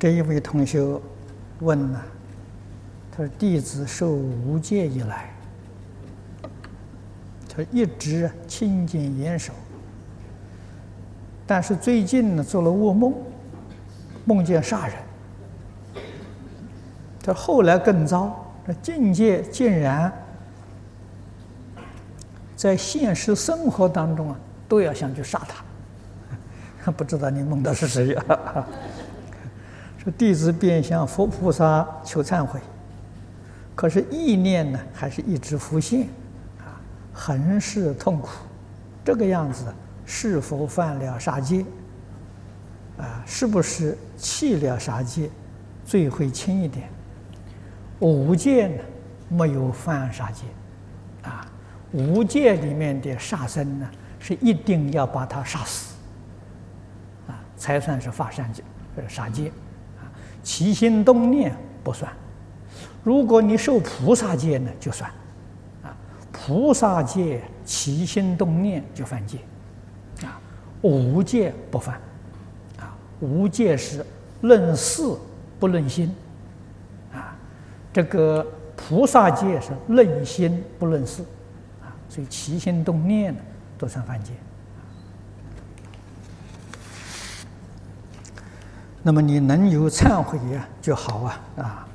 这一位同学问呢，他说：“弟子受无戒以来，他一直清净严守，但是最近呢做了噩梦，梦见杀人。他后来更糟，这境界竟然在现实生活当中啊，都要想去杀他。不知道你梦到是谁呀？”说弟子便向佛菩萨求忏悔，可是意念呢，还是一直浮现，啊，很是痛苦。这个样子是否犯了杀戒？啊，是不是弃了杀戒，罪会轻一点？五戒呢，没有犯杀戒，啊，五戒里面的杀生呢，是一定要把他杀死，啊，才算是发善戒，杀戒。起心动念不算，如果你受菩萨戒呢，就算，啊，菩萨戒起心动念就犯戒，啊，无戒不犯，啊，无戒是论事不论心，啊，这个菩萨戒是论心不论事，啊，所以起心动念呢都算犯戒。那么你能有忏悔呀就好啊啊！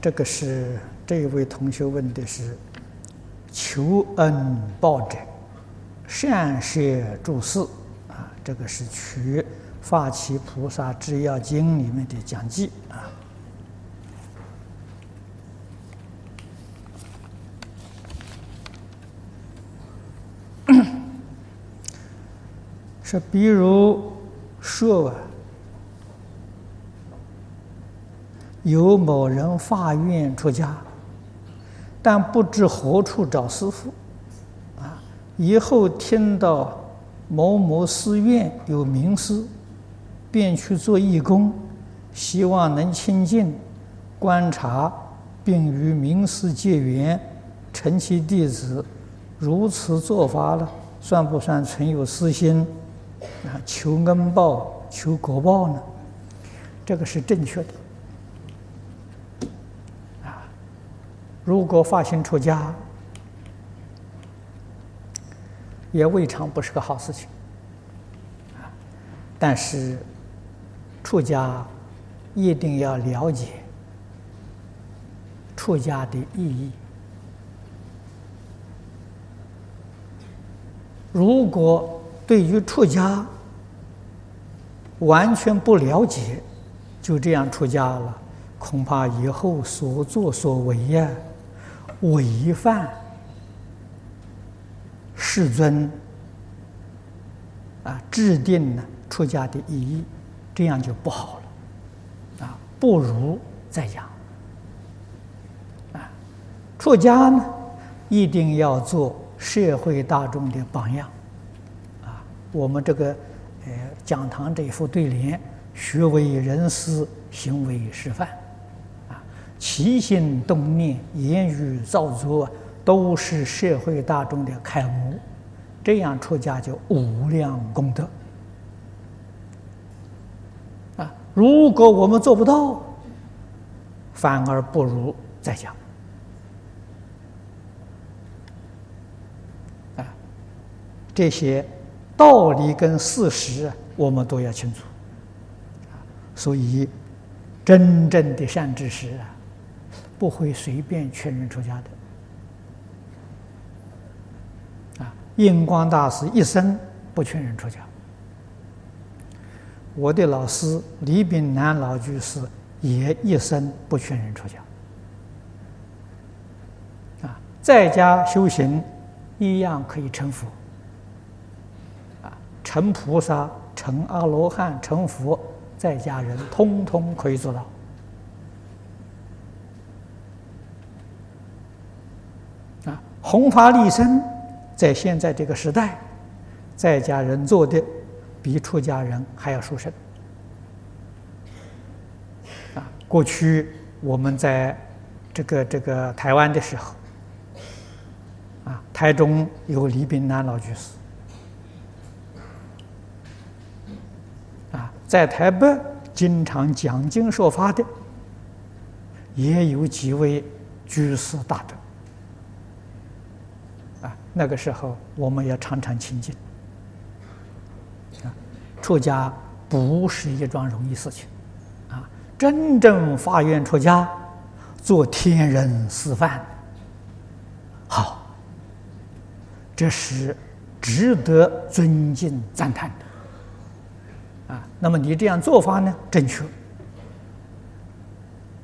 这个是这一位同学问的是求恩报德、善摄诸事啊，这个是取《发起菩萨制要经》里面的讲记啊。这比如说啊，有某人发愿出家，但不知何处找师傅，啊，以后听到某某寺院有名师，便去做义工，希望能亲近、观察，并与名师结缘，成其弟子。如此做法了，算不算存有私心？啊，求恩报、求果报呢？这个是正确的。啊，如果发心出家，也未尝不是个好事情。但是出家一定要了解出家的意义。如果对于出家完全不了解，就这样出家了，恐怕以后所作所为呀，违反世尊啊制定了出家的意义，这样就不好了，啊，不如在家啊，出家呢，一定要做社会大众的榜样。我们这个，呃，讲堂这一副对联：学为人师，行为示范，啊，起心动念、言语造作，都是社会大众的楷模。这样出家就无量功德。啊，如果我们做不到，反而不如在家。啊，这些。道理跟事实，我们都要清楚。所以真正的善知识啊，不会随便劝人出家的。啊，印光大师一生不劝人出家。我的老师李炳南老居士也一生不劝人出家。啊，在家修行一样可以成佛。成菩萨、成阿罗汉、成佛，在家人通通可以做到。啊，弘法利生，在现在这个时代，在家人做的比出家人还要殊胜。啊，过去我们在这个这个台湾的时候，啊台中有李炳南老居士，在台北经常讲经说法的，也有几位居士大德。啊，那个时候我们要常常亲近。啊，出家不是一桩容易事情，啊，真正发愿出家，做天人示范。好，这是值得尊敬赞叹的。啊，那么你这样做法呢，正确。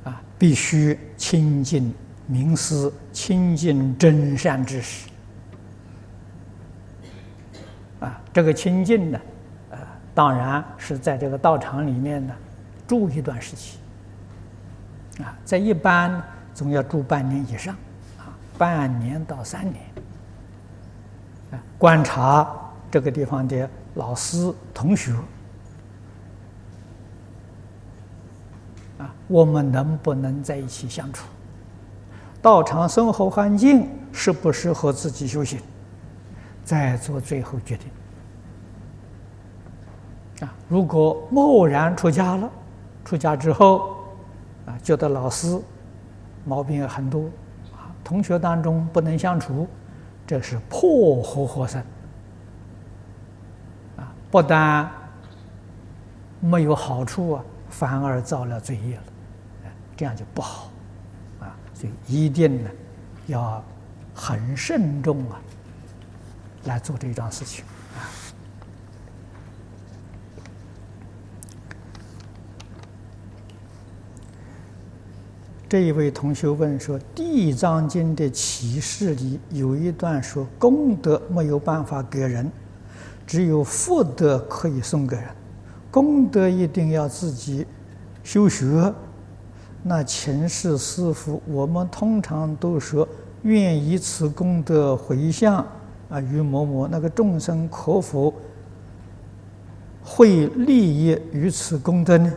啊，必须亲近名师，亲近真善知识。啊，这个亲近呢，呃，当然是在这个道场里面呢，住一段时期。啊，在一般总要住半年以上。啊半年到三年，啊，观察这个地方的老师、同学，我们能不能在一起相处？道场生活环境适不适合自己修行？再做最后决定。啊，如果贸然出家了，出家之后，啊，觉得老师毛病很多。啊同学当中不能相处，这是破活活生啊！不但没有好处啊，反而造了罪业了，这样就不好啊！所以一定呢，要很慎重啊，来做这一桩事情啊。这一位同学问说：“《地藏经》的启示里有一段说，功德没有办法给人，只有福德可以送给人。功德一定要自己修学。那前世师傅，我们通常都说愿以此功德回向啊，于某某那个众生，可否会利益于此功德呢？”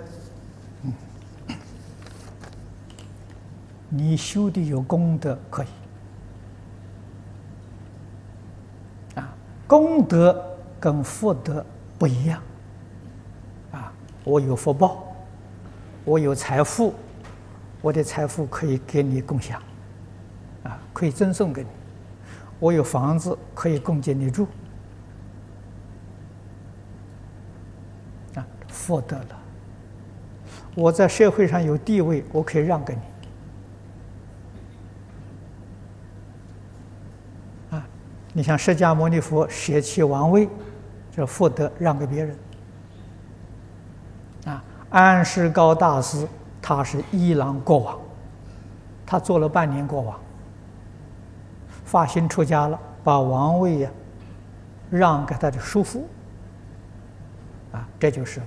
你修的有功德可以啊，功德跟福德不一样啊。我有福报，我有财富，我的财富可以给你共享啊，可以赠送给你。我有房子可以供给你住啊，福德了。我在社会上有地位，我可以让给你。啊你像释迦牟尼佛舍弃王位，这福德让给别人。啊，安世高大师他是伊朗国王，他做了半年国王，发心出家了，把王位呀让给他的叔父。啊，这就是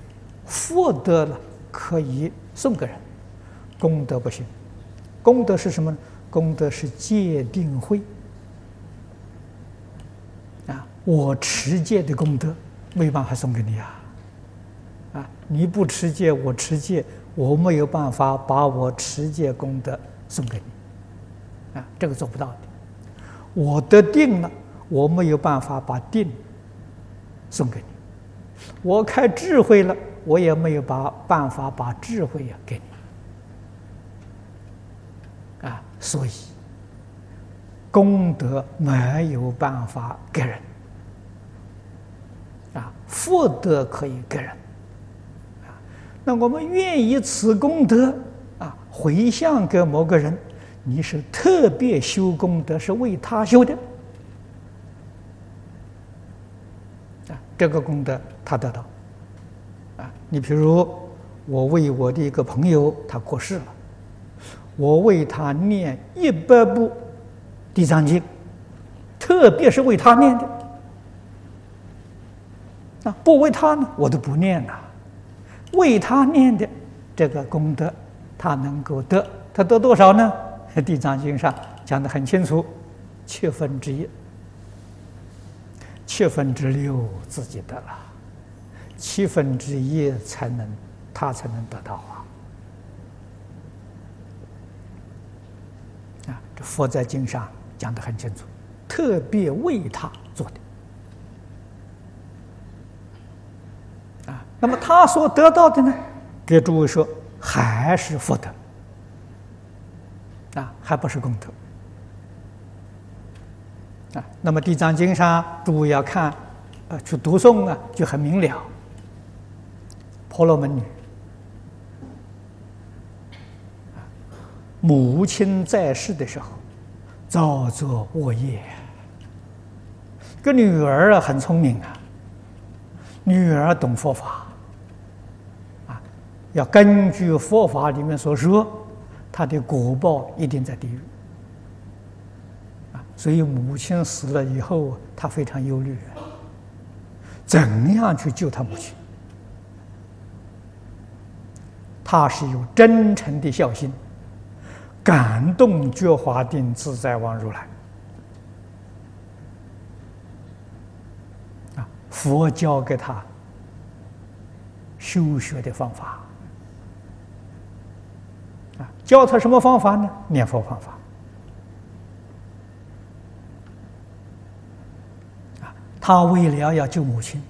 福德了，可以送给人，功德不行。功德是什么呢？功德是戒定慧。啊我持戒的功德没办法送给你啊！啊，你不持戒，我持戒，我没有办法把我持戒功德送给你，啊，这个做不到的。我得定了，我没有办法把定送给你。我开智慧了，我也没有把办法把智慧呀给你。啊，所以功德没有办法给人。啊，福德可以给人，那我们愿意此功德啊回向给某个人，你是特别修功德，是为他修的，啊，这个功德他得到，啊，你比如我为我的一个朋友他过世了，我为他念一百部地藏经，特别是为他念的。那不为他呢，我都不念了。为他念的这个功德，他能够得，他得多少呢？《地藏经》上讲的很清楚，七分之一，七分之六自己得了，七分之一才能他才能得到啊！啊，这佛在经上讲的很清楚特别为他做的。啊，那么他所得到的呢，给诸位说，还是福德，啊，还不是功德。啊，那么《地藏经》上，诸位要看，呃，去读诵啊，就很明了。婆罗门女，母亲在世的时候，造作恶业。个女儿啊，很聪明啊，女儿懂佛法，要根据佛法里面所说，他的果报一定在地狱啊。所以母亲死了以后，他非常忧虑，怎样去救他母亲？他是有真诚的孝心，感动觉华定自在王如来。啊，佛教给他修学的方法，教他什么方法呢？念佛方法。啊他为了要救母亲，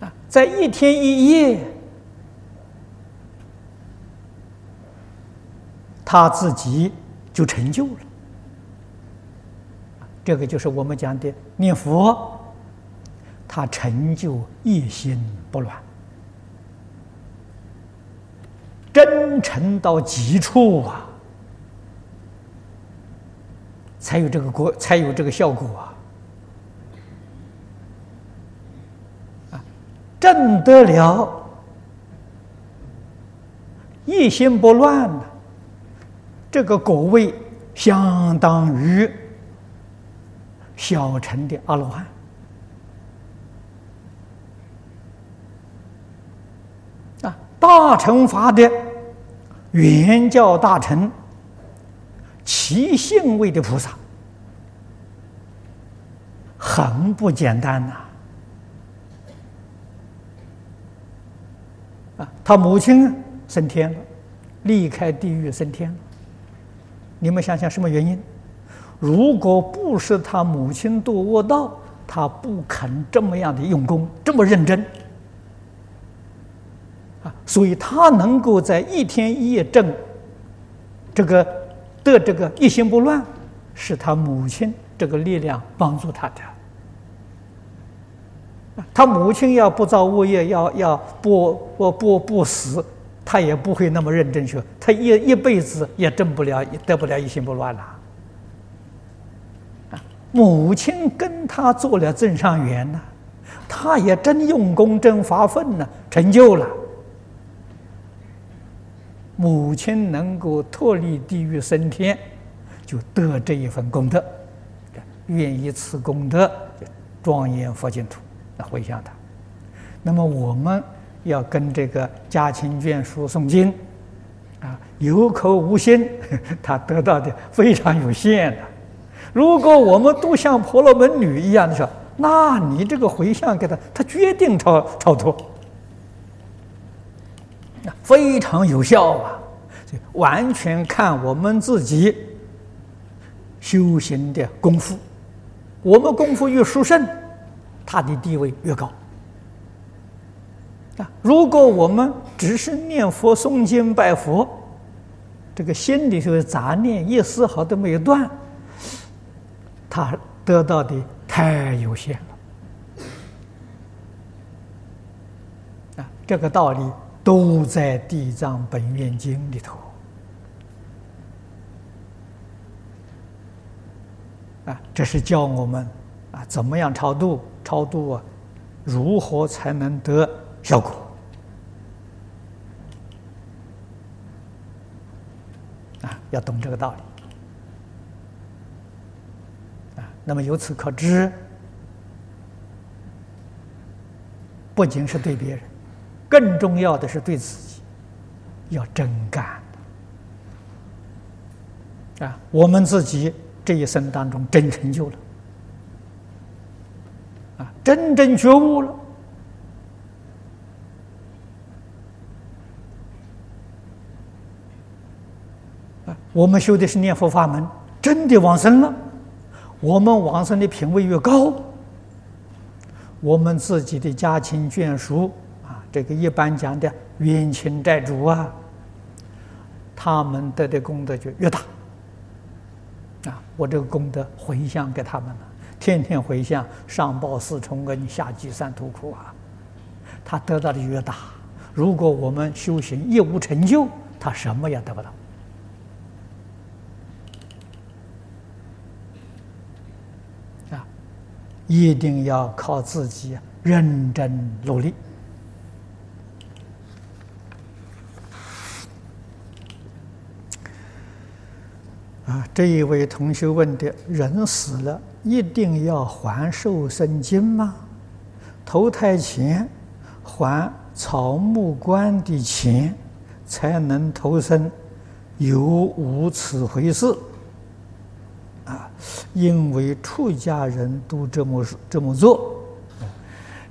啊，在一天一夜，他自己就成就了。这个就是我们讲的念佛，他成就一心不乱，真诚到极处啊。才有这个果，才有这个效果啊！啊，证得了一心不乱的这个果位，相当于小乘的阿罗汉啊，大乘法的原教大臣。其性位的菩萨很不简单呐！啊，他母亲升天了，离开地狱升天了。你们想想什么原因？如果不是他母亲堕恶道，他不肯这么样的用功，这么认真！所以他能够在一天一夜证这个。的这个一心不乱，是他母亲这个力量帮助他的。他母亲要不造恶业，要要不不不不死，他也不会那么认真学，他一一辈子也证不了，也得不了一心不乱了。母亲跟他做了正上缘呢，他也真用功，真发奋呢，成就了。母亲能够脱离地狱升天，就得这一份功德，愿以此功德庄严佛净土，来回向他。那么我们要跟这个家亲眷属诵经，啊，有口无心，他得到的非常有限的。如果我们都像婆罗门女一样的说，那你这个回向给他，他决定超超脱。非常有效啊！完全看我们自己修行的功夫，我们功夫越殊胜，他的地位越高。啊，如果我们只是念佛、诵经、拜佛，这个心里头的杂念一丝毫都没有断，他得到的太有限了。啊，这个道理。都在《地藏本愿经》里头啊，这是教我们啊，怎么样超度？超度啊，如何才能得效果？啊，要懂这个道理啊。那么由此可知，不仅是对别人。更重要的是对自己要真干。啊！我们自己这一生当中真成就了。啊，真正觉悟了。啊，我们修的是念佛法门，真的往生了，我们往生的品位越高，我们自己的家亲眷属，这个一般讲的冤亲债主啊，他们得的功德就越大。啊，我这个功德回向给他们了，天天回向，上报四重恩，下济三途苦啊，他得到的越大。如果我们修行一无成就，他什么也得不到。啊，一定要靠自己认真努力。啊，这一位同学问的：人死了一定要还寿生金吗？投胎前还？草木官的钱才能投生，有无此回事？啊，因为出家人都这么这么做，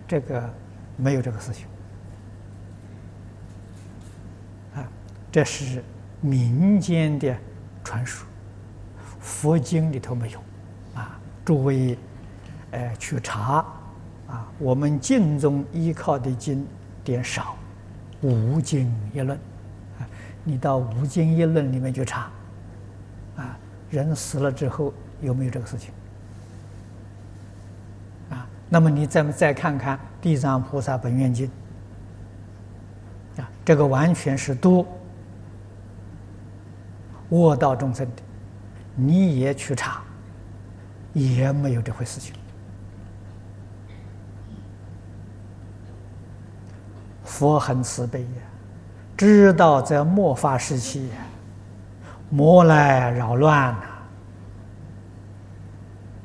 这个没有这个事情。啊，这是民间的传说，佛经里头没有。啊，诸位，呃，去查，啊，我们经中依靠的经。点少，无经一论，啊，你到无经一论里面去查，啊，人死了之后有没有这个事情？啊，那么你再再看看《地藏菩萨本愿经》，啊，这个完全是度卧道众生的，你也去查，也没有这回事情。佛很慈悲呀，知道在末法时期，魔来扰乱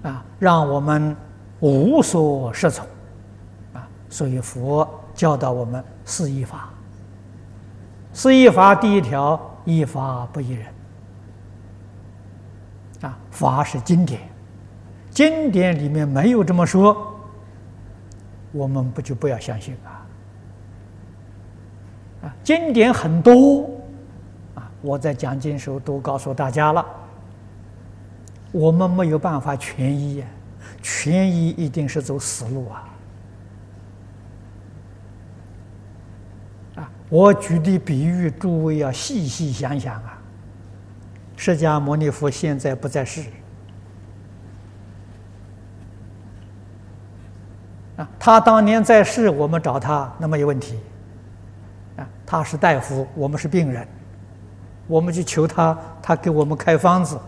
呐，啊，让我们无所适从，啊，所以佛教导我们四依法。四依法第一条，依法不依人。啊，法是经典，经典里面没有这么说，我们不就不要相信啊？经典很多，啊，我在讲经时候都告诉大家了。我们没有办法全依，全依一定是走死路啊！啊，我举的比喻，诸位要细细想想啊。释迦牟尼佛现在不在世，啊，他当年在世，我们找他，那没有问题。啊。他是大夫，我们是病人，我们去求他，他给我们开方子，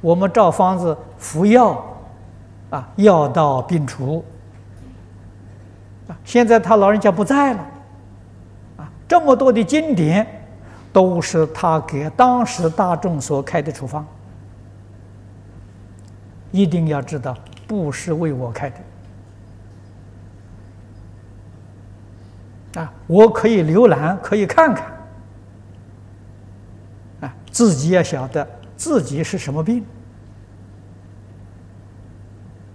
我们照方子服药，啊，药到病除。啊，现在他老人家不在了，啊，这么多的经典，都是他给当时大众所开的处方，一定要知道，不是为我开的。啊，我可以浏览，可以看看，啊，自己要晓得自己是什么病，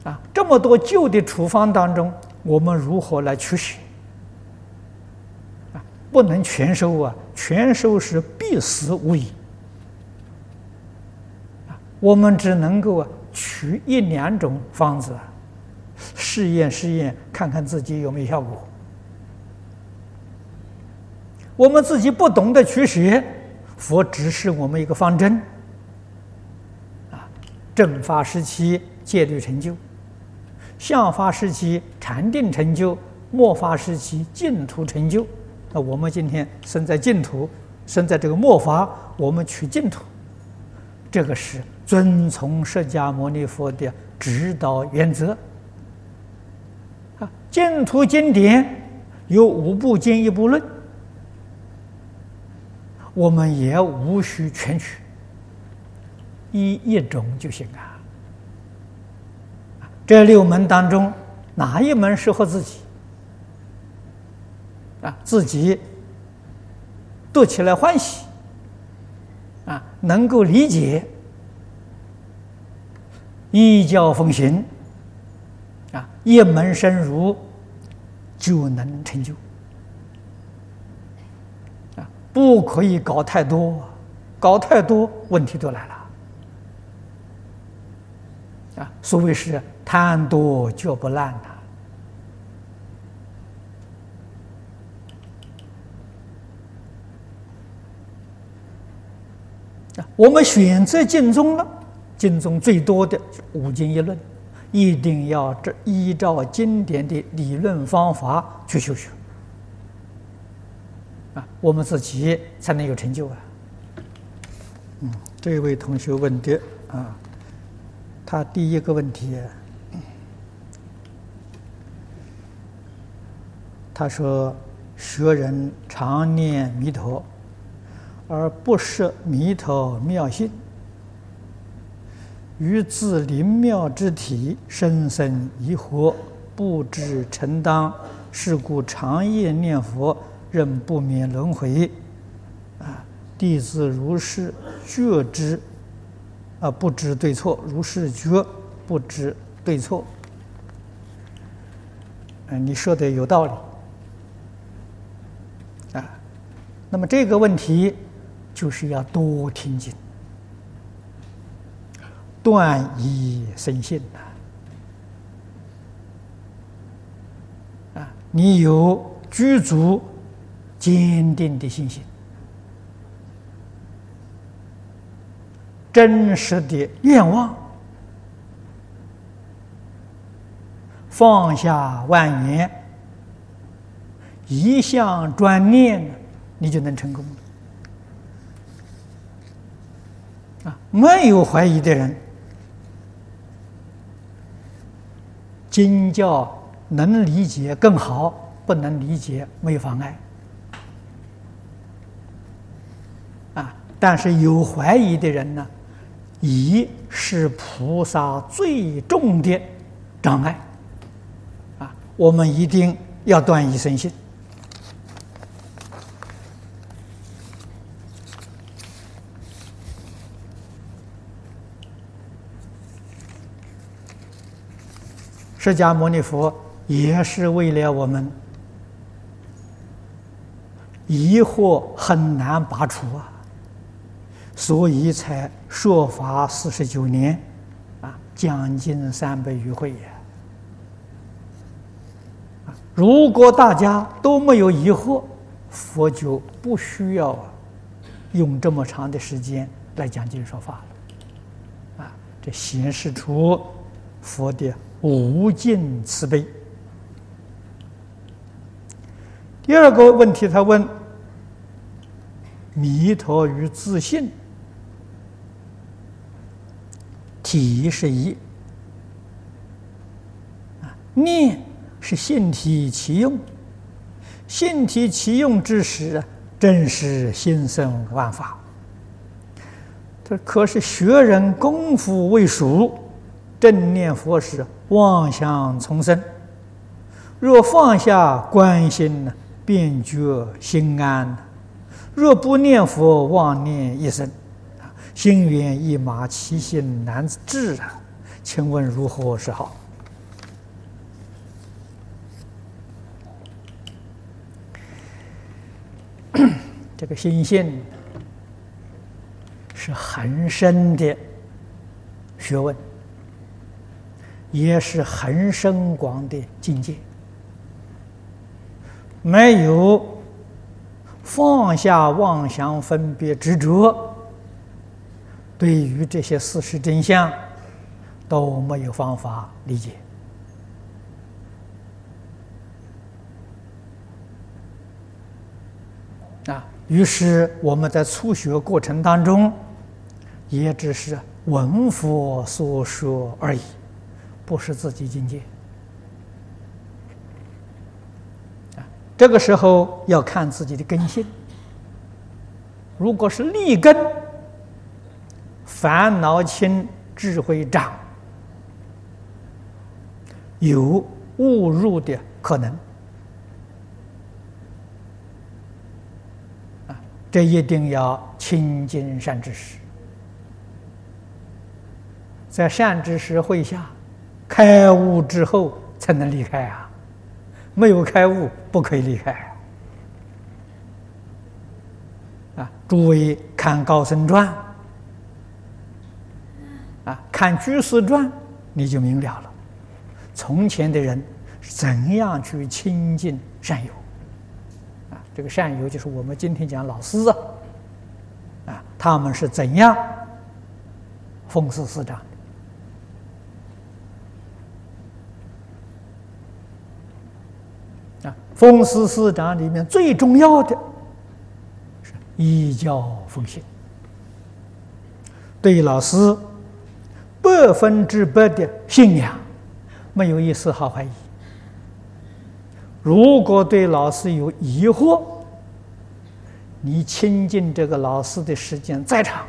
啊，这么多旧的处方当中，我们如何来取舍？不能全收啊，全收是必死无疑，啊，我们只能够啊取一两种方子，试验试验，看看自己有没有效果。我们自己不懂得取舍，佛指示我们一个方针：啊，正法时期戒律成就，相法时期禅定成就，末法时期净土成就。那我们今天生在净土，生在这个末法，我们取净土，这个是遵从释迦牟尼佛的指导原则。啊，净土经典有五部经一部论。我们也无需全取，一一种就行啊。这六门当中，哪一门适合自己？啊，自己读起来欢喜，啊，能够理解，依教奉行，啊，一门深入，就能成就。啊不可以搞太多，搞太多，问题都来了。啊，所谓是贪多嚼不烂呐。我们选择经宗了，经宗最多的五经一论，一定要这依照经典的理论方法去修学。啊，我们自己才能有成就啊。嗯，这位同学问的啊。他第一个问题，他说：“学人常念弥陀，而不失弥陀妙性，于自灵妙之体深深疑惑，不知承当，是故长夜念佛，仍不免轮回。啊，弟子如是觉知。”啊，不知对错，如是觉，不知对错。嗯，你说的有道理。啊，那么这个问题就是要多听经，断疑生信呐。啊，你有具足坚定的信心。真实的愿望，放下万缘，一向专念，你就能成功了。啊，没有怀疑的人，经教能理解更好，不能理解没有妨碍。啊，但是有怀疑的人呢？疑是菩萨最重的障碍，啊，我们一定要断疑生信。释迦牟尼佛也是为了我们疑惑很难拔除啊。所以才说法四十九年，啊，将近三百余回呀。如果大家都没有疑惑，佛就不需要用这么长的时间来讲经说法了。啊，这显示出佛的无尽慈悲。第二个问题，他问：弥陀与自信。体是一啊，念是性体其用，性体其用之时啊，正是心生万法。这可是学人功夫未熟，正念佛时妄想丛生。若放下观心呢，便觉心安；若不念佛，妄念一生。心猿意马，其心难治啊！请问如何是好？这个心性是很深的学问，也是很深广的境界。没有放下妄想、分别、执着。对于这些事实真相都没有方法理解啊，于是我们在初学过程当中，也只是闻佛所说而已，不是自己境界啊。这个时候要看自己的根性，如果是立根。烦恼轻，智慧长，有误入的可能啊！这一定要亲近善知识，在善知识会下开悟之后才能离开啊！没有开悟，不可以离开啊，诸位看《高僧传》，啊，看《居士传》，你就明了了。从前的人怎样去亲近善友？啊，这个善友就是我们今天讲老师啊，啊，他们是怎样奉事师长？啊，奉事师长里面最重要的是依教奉行，对老师百分之百的信仰。没有一丝毫怀疑。如果对老师有疑惑，你亲近这个老师的时间再长，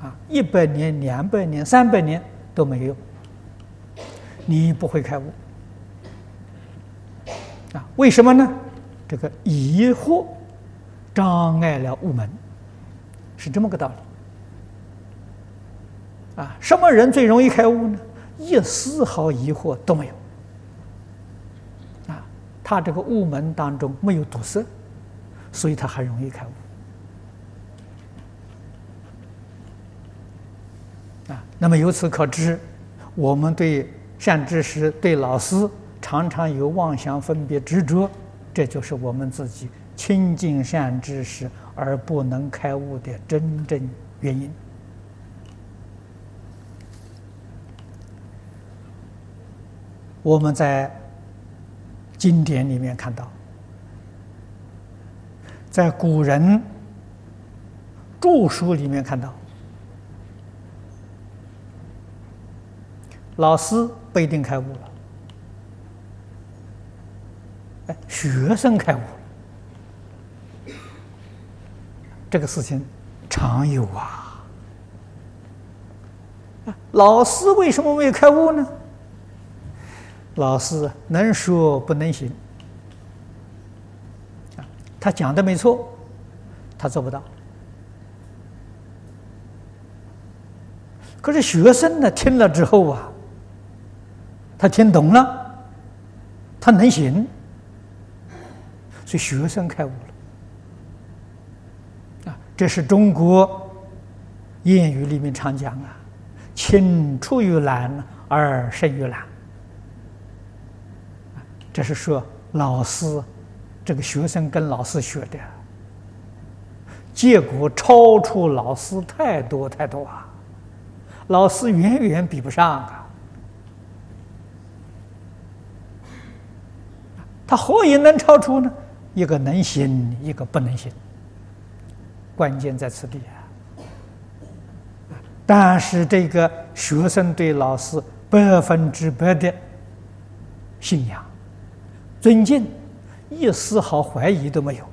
啊，一百年、两百年、三百年都没有，你不会开悟。啊，为什么呢？这个疑惑障碍了悟门，是这么个道理。啊，什么人最容易开悟呢？一丝毫疑惑都没有，啊，他这个悟门当中没有堵塞，所以他很容易开悟。啊，那么由此可知，我们对善知识、对老师常常有妄想、分别、执着，这就是我们自己亲近善知识而不能开悟的真正原因。我们在经典里面看到，在古人著书里面看到，老师不一定开悟了，学生开悟，这个事情常有啊。老师为什么没有开悟呢？老师能说不能行，他讲的没错，他做不到。可是学生呢，听了之后啊，他听懂了，他能行，所以学生开悟了。啊，这是中国谚语里面常讲啊，“青出于蓝而胜于蓝。”这是说老师，这个学生跟老师学的，结果超出老师太多太多啊！老师远远比不上啊！他何以能超出呢？一个能行，一个不能行，关键在此地啊！但是这个学生对老师百分之百的信仰。尊敬，一丝毫怀疑都没有。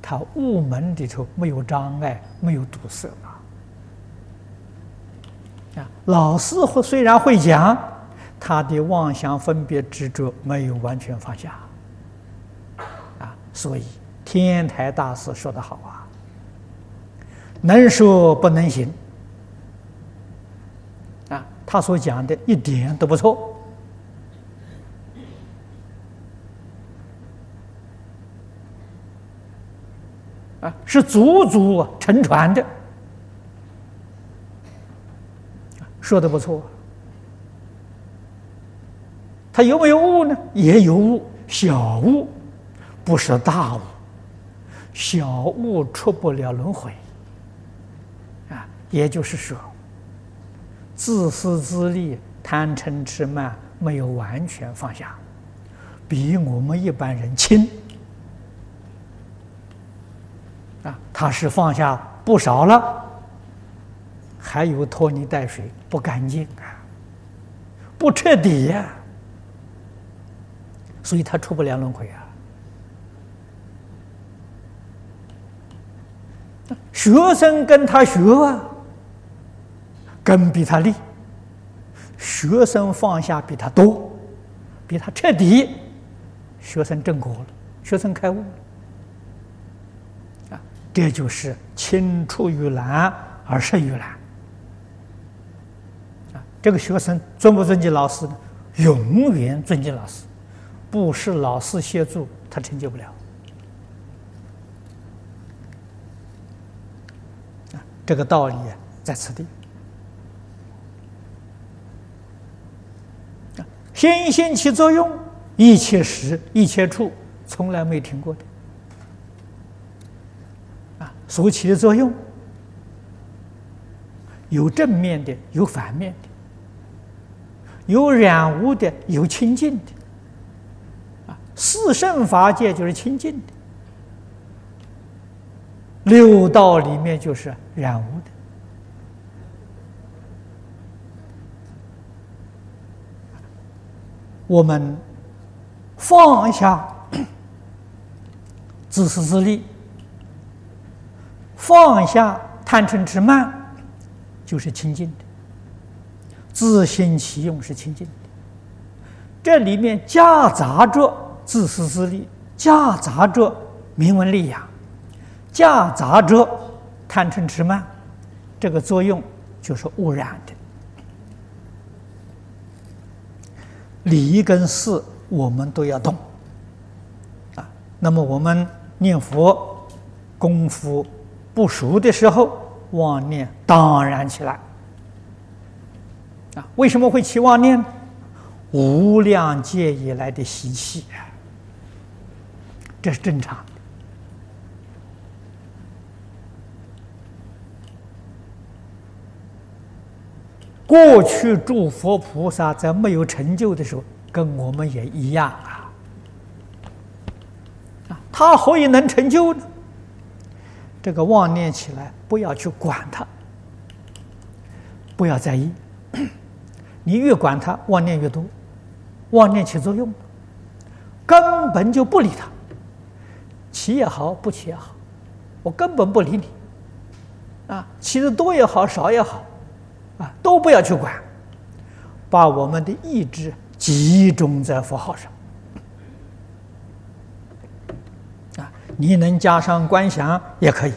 他悟门里头没有障碍，没有堵塞啊。啊，老师会虽然会讲，他的妄想分别执着没有完全放下。所以天台大师说的好啊，能说不能行。啊，他所讲的一点都不错。啊，是祖祖承传的，说的不错。他有没有悟呢？也有悟，小悟，不是大悟。小悟出不了轮回。啊，也就是说，自私自利、贪嗔痴慢没有完全放下，比我们一般人轻。啊，他是放下不少了，还有拖泥带水，不干净啊，不彻底呀，所以他出不了轮回啊。学生跟他学啊，根比他利，学生放下比他多，比他彻底，学生正果了，学生开悟了。这就是青出于蓝而胜于蓝啊！这个学生尊不尊敬老师呢？永远尊敬老师，不是老师协助他成就不了这个道理在此地。心性起作用，一切时一切处，从来没停过的。啊，所起的作用，有正面的，有反面的，有染污的，有清净的。啊，四圣法界就是清净的。六道里面就是染污的，我们放下自私自利，放下贪嗔痴慢，就是清净的；自心其用是清净的。这里面夹杂着自私自利，夹杂着名闻利养。夹杂着贪嗔痴慢，这个作用就是污染的。理跟事我们都要动啊。那么我们念佛功夫不熟的时候，妄念当然起来啊。为什么会起妄念？无量劫以来的习气，这是正常。过去诸佛菩萨在没有成就的时候，跟我们也一样啊。啊，他何以能成就呢？这个妄念起来，不要去管它，不要在意。你越管它，妄念越多，妄念起作用，根本就不理他。起也好，不起也好，我根本不理你。啊，起的多也好，少也好。都不要去管，把我们的意志集中在佛号上。啊，你能加上观想也可以。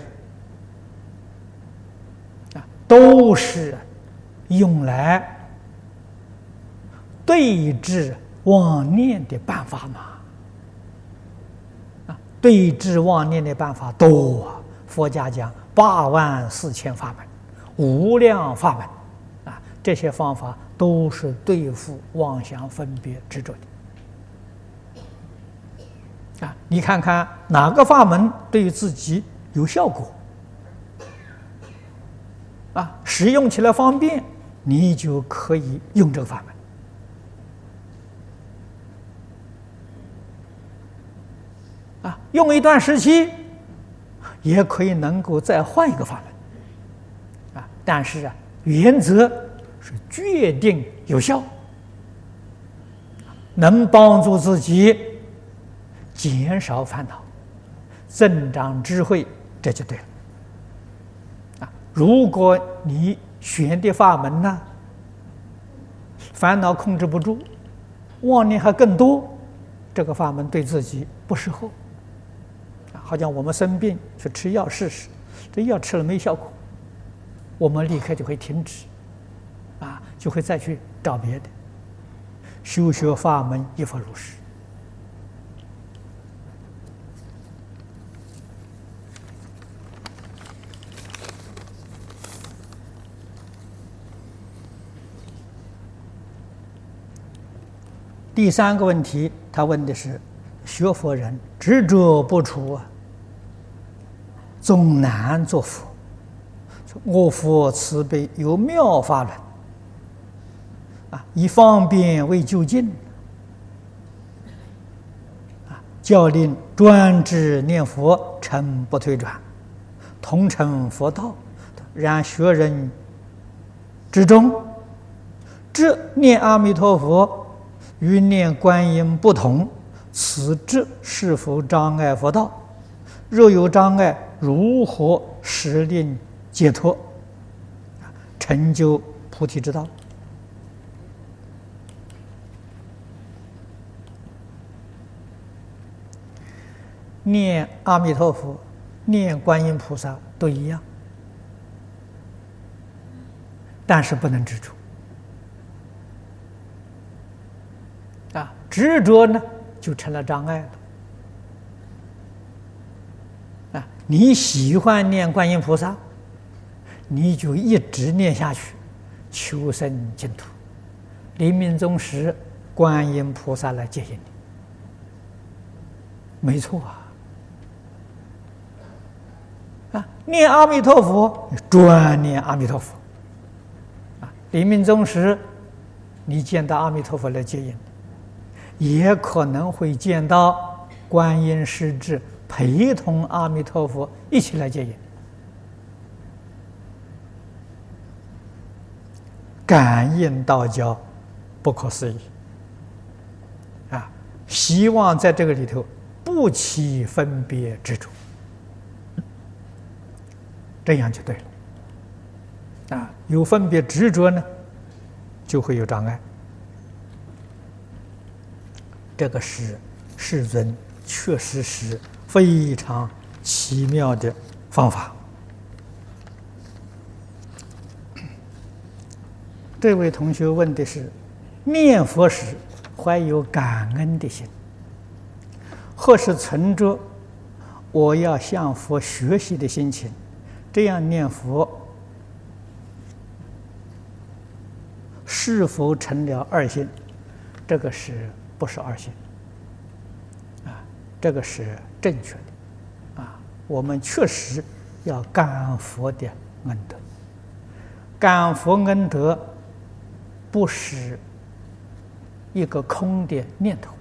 啊，都是用来对治妄念的办法嘛。啊，对治妄念的办法多，佛家讲八万四千法门，无量法门。这些方法都是对付妄想分别执着的啊！你看看哪个法门对于自己有效果啊？使用起来方便，你就可以用这个法门啊。用一段时期，也可以能够再换一个法门啊。但是啊，原则。是决定有效，能帮助自己减少烦恼、增长智慧，这就对了。啊，如果你选的法门呢，烦恼控制不住，妄念还更多，这个法门对自己不适合。好像我们生病去吃药试试，这药吃了没效果，我们立刻就会停止。就会再去找别的修学法门，一佛如是。第三个问题，他问的是：学佛人执着不除啊，总难作佛。我佛慈悲有妙法以方便为就近，啊，教令专制念佛，诚不退转，同成佛道。然学人之中，这念阿弥陀佛与念观音不同，此智是否障碍佛道？若有障碍，如何使令解脱，成就菩提之道？念阿弥陀佛，念观音菩萨都一样，但是不能执着。啊，执着呢就成了障碍了。啊，你喜欢念观音菩萨，你就一直念下去，求生净土。临命终时，观音菩萨来接引你，没错啊！啊，念阿弥陀佛，专念阿弥陀佛。啊，临命终时，你见到阿弥陀佛来接引，也可能会见到观音师智陪同阿弥陀佛一起来接引。感应道交，不可思议啊！希望在这个里头不起分别执着，这样就对了啊！有分别执着呢，就会有障碍。这个是世尊确实是非常奇妙的方法。这位同学问的是：念佛时怀有感恩的心，或是存着我要向佛学习的心情，这样念佛是否成了二心？这个是不是二心？啊，这个是正确的。啊，我们确实要感佛的恩德，感佛恩德。不是一个空的念头，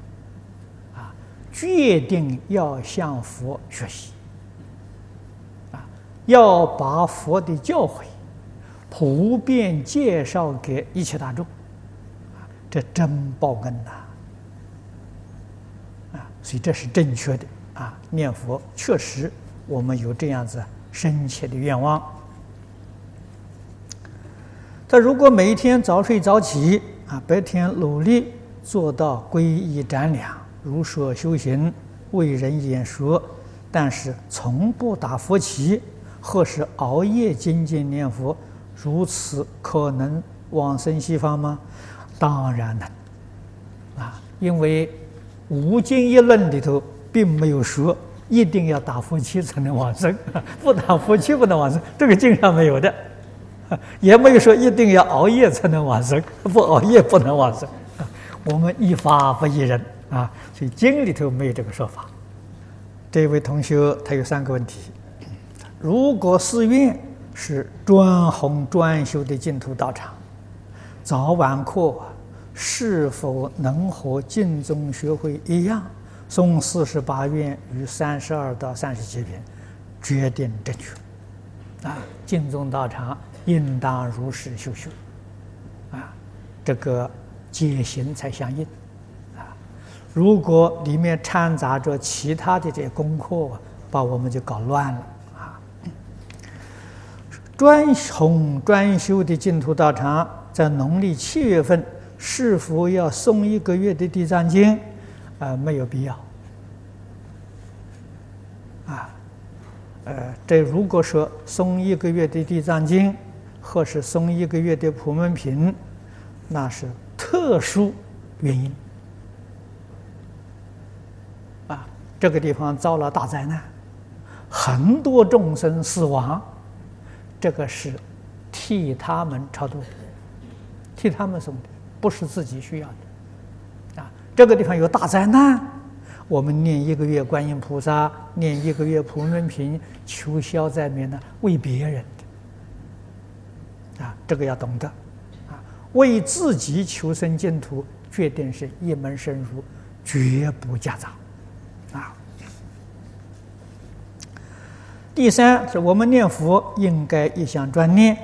啊，决定要向佛学习，要把佛的教诲普遍介绍给一切大众，这真报恩呐，啊，所以这是正确的。啊，念佛确实我们有这样子深切的愿望。他如果每天早睡早起啊，白天努力做到皈依瞻两、如说修行、为人演说，但是从不打佛旗，或是熬夜精进念佛，如此可能往生西方吗？当然能啊，因为《无尽一论》里头并没有说一定要打佛七才能往生，不打佛七不能往生，这个经上没有的。也没有说一定要熬夜才能往生，不熬夜不能往生。我们一法不一人啊，所以经里头没有这个说法。这位同学他有三个问题：如果寺院是专弘专修的净土道场，早晚课是否能和净宗学会一样，诵四十八愿与三十二到三十七篇，决定正确？啊，净宗道场。应当如是修修，啊，这个解行才相应，啊，如果里面掺杂着其他的这些功课，把我们就搞乱了，专弘专修的净土道场，在农历七月份是否要诵一个月的地藏经？啊，没有必要，啊，呃，这如果说诵一个月的地藏经。或是送一个月的普门品，那是特殊原因啊！这个地方遭了大灾难，很多众生死亡，这个是替他们超度，替他们送的，不是自己需要的啊！这个地方有大灾难，我们念一个月观音菩萨，念一个月普门品，求消灾免难，为别人。啊，这个要懂得，啊，为自己求生净土，决定是一门深入，绝不夹杂，第三是我们念佛应该一向专念，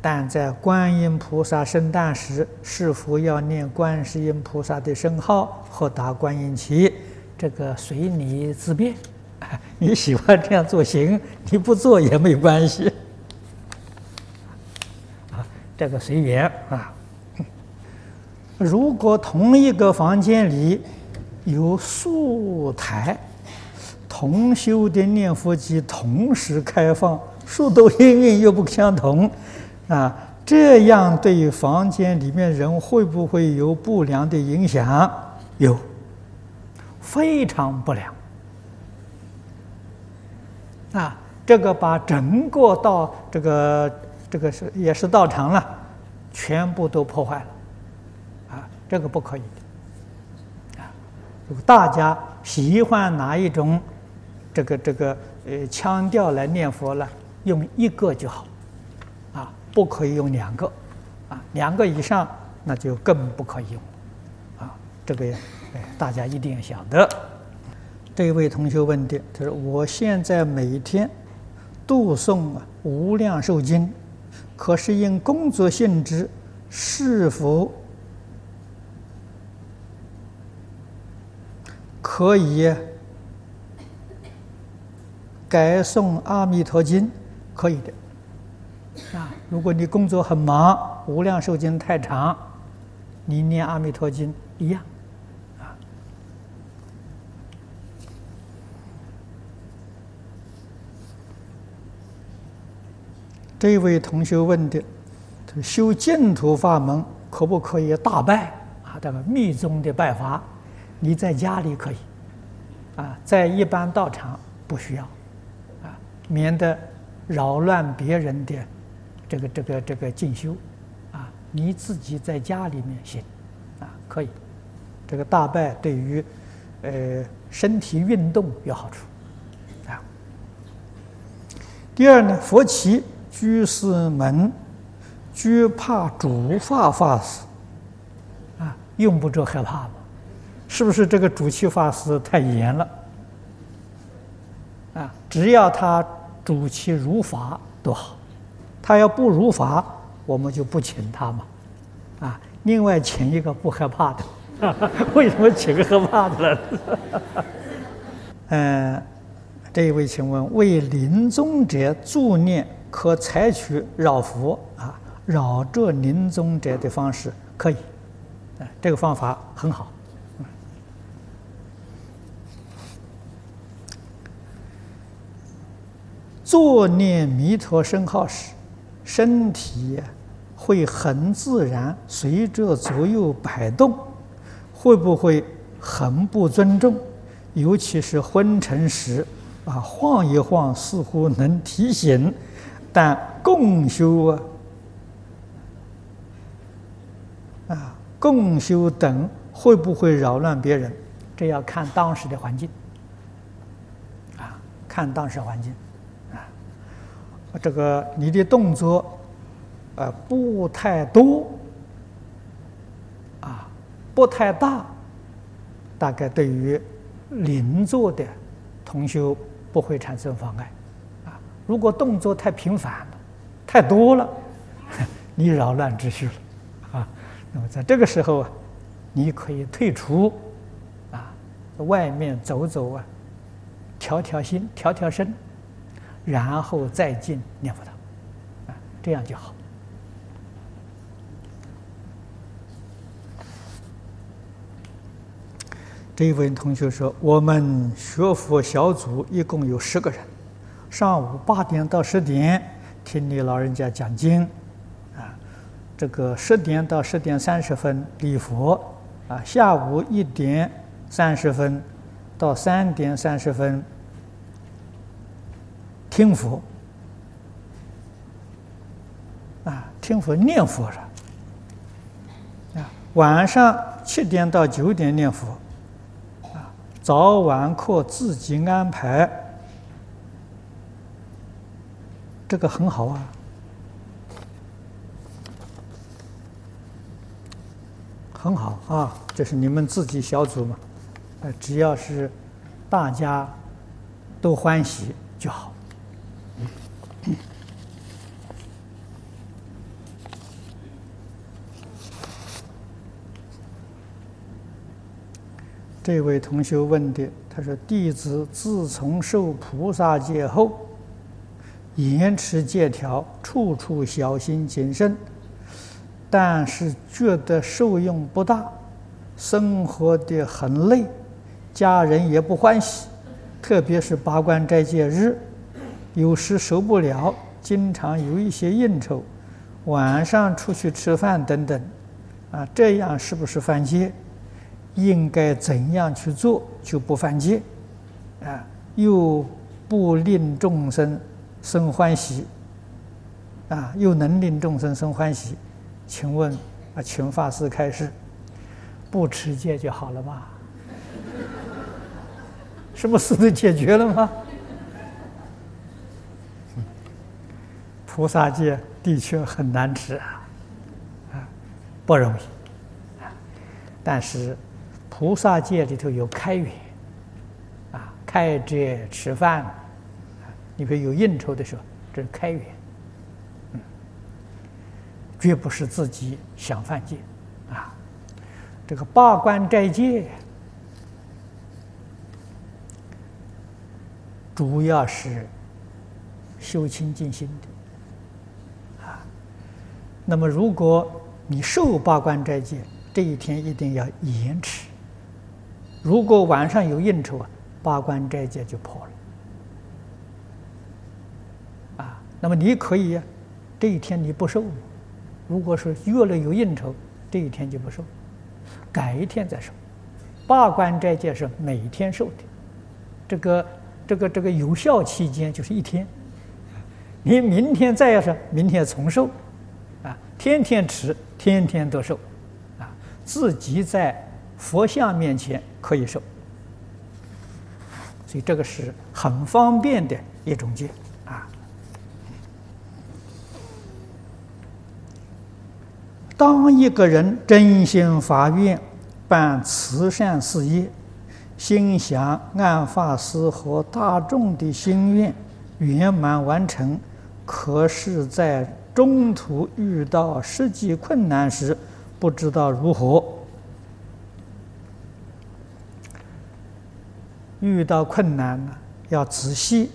但在观音菩萨圣诞时，是否要念观世音菩萨的圣号或打观音旗？这个随你自便，你喜欢这样做行，你不做也没关系。啊 这个随缘啊。如果同一个房间里有数台同修的念佛机同时开放，速度音韵又不相同，啊，这样对房间里面人会不会有不良的影响？有，非常不良。啊，这个把整个道这个这个是也是道场了，全部都破坏了，啊，这个不可以的，啊，如果大家喜欢哪一种这个这个呃腔调来念佛了，用一个就好，啊，不可以用两个，啊，两个以上那就更不可以用，啊，这个哎大家一定要晓得。这位同学问的，他说：“我现在每天读诵《无量寿经》，可是因工作性质，是否可以改诵《阿弥陀经》？可以的。啊，如果你工作很忙，《无量寿经》太长，你念《阿弥陀经》一样。”啊这位同学问的：修净土法门可不可以大拜啊？这个密宗的拜法，你在家里可以，啊，在一般道场不需要，啊，免得扰乱别人的这个这个这个进修，啊，你自己在家里面行，啊，可以。这个大拜对于呃身体运动有好处，啊。第二呢，佛旗。居士们惧怕主法法师啊，用不着害怕吗？是不是这个主气法师太严了？啊，只要他主其如法都好，他要不如法，我们就不请他嘛。啊，另外请一个不害怕的，为什么请个害怕的呢？嗯，这一位，请问为临终者助念。可采取绕佛啊，绕着临终者的方式可以，哎，这个方法很好。作念弥陀圣号时，身体会很自然随着左右摆动，会不会很不尊重？尤其是昏沉时，啊，晃一晃似乎能提醒。但共修啊，啊，共修等会不会扰乱别人？这要看当时的环境，啊，看当时环境，这个你的动作，呃，不太多，啊，不太大，大概对于邻座的同修不会产生妨碍。啊如果动作太频繁了，太多了，你扰乱秩序了，啊，那么在这个时候啊，你可以退出，啊，外面走走啊，调调心，调调身，然后再进念佛堂，啊，这样就好。这一位同学说，我们学佛小组一共有十个人。上午八点到十点听你老人家讲经，啊，这个十点到十点三十分礼佛，啊，下午一点三十分到三点三十分听佛，啊，听佛念佛了，啊，晚上七点到九点念佛，啊，早晚课自己安排。这个很好啊，很好啊，这是你们自己小组嘛，呃，只要是大家都欢喜就好。这位同学问的，他说：“弟子自从受菩萨戒后。”严持戒条，处处小心谨慎，但是觉得受用不大，生活的很累，家人也不欢喜，特别是八关斋戒日，有时受不了，经常有一些应酬，晚上出去吃饭等等，啊，这样是不是犯戒？应该怎样去做就不犯戒？啊，又不令众生。生欢喜，啊，又能令众生生欢喜，请问啊，请法师开示，不持戒就好了吗？什么事都解决了吗？菩萨戒的确很难持啊，啊，不容易。但是菩萨戒里头有开源，啊，开斋吃饭，你比如有应酬的时候，这是开源，嗯，绝不是自己想犯戒啊。这个八关斋戒。主要是修清净心的啊。那么，如果你受八关斋戒，这一天一定要延迟。如果晚上有应酬啊，八关斋戒就破了啊。那么你可以这一天你不受，如果是月了有应酬，这一天就不受，改一天再受。八关斋戒是每天受的，这个。这个这个有效期间就是一天，你明天再要是明天重受，啊，天天吃，天天都受，啊，自己在佛像面前可以受，所以这个是很方便的一种戒啊。当一个人真心发愿办慈善事业。心想按法师和大众的心愿圆满完成，可是，在中途遇到实际困难时，不知道如何。遇到困难呢，要仔细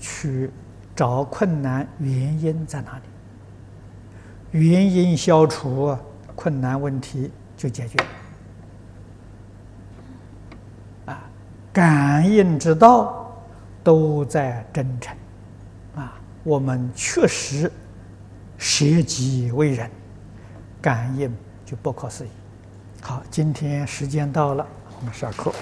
去找困难原因在哪里，原因消除，困难问题就解决。啊感应之道都在真诚啊！我们确实舍己为人，感应就不可思议。好，今天时间到了，我们下课。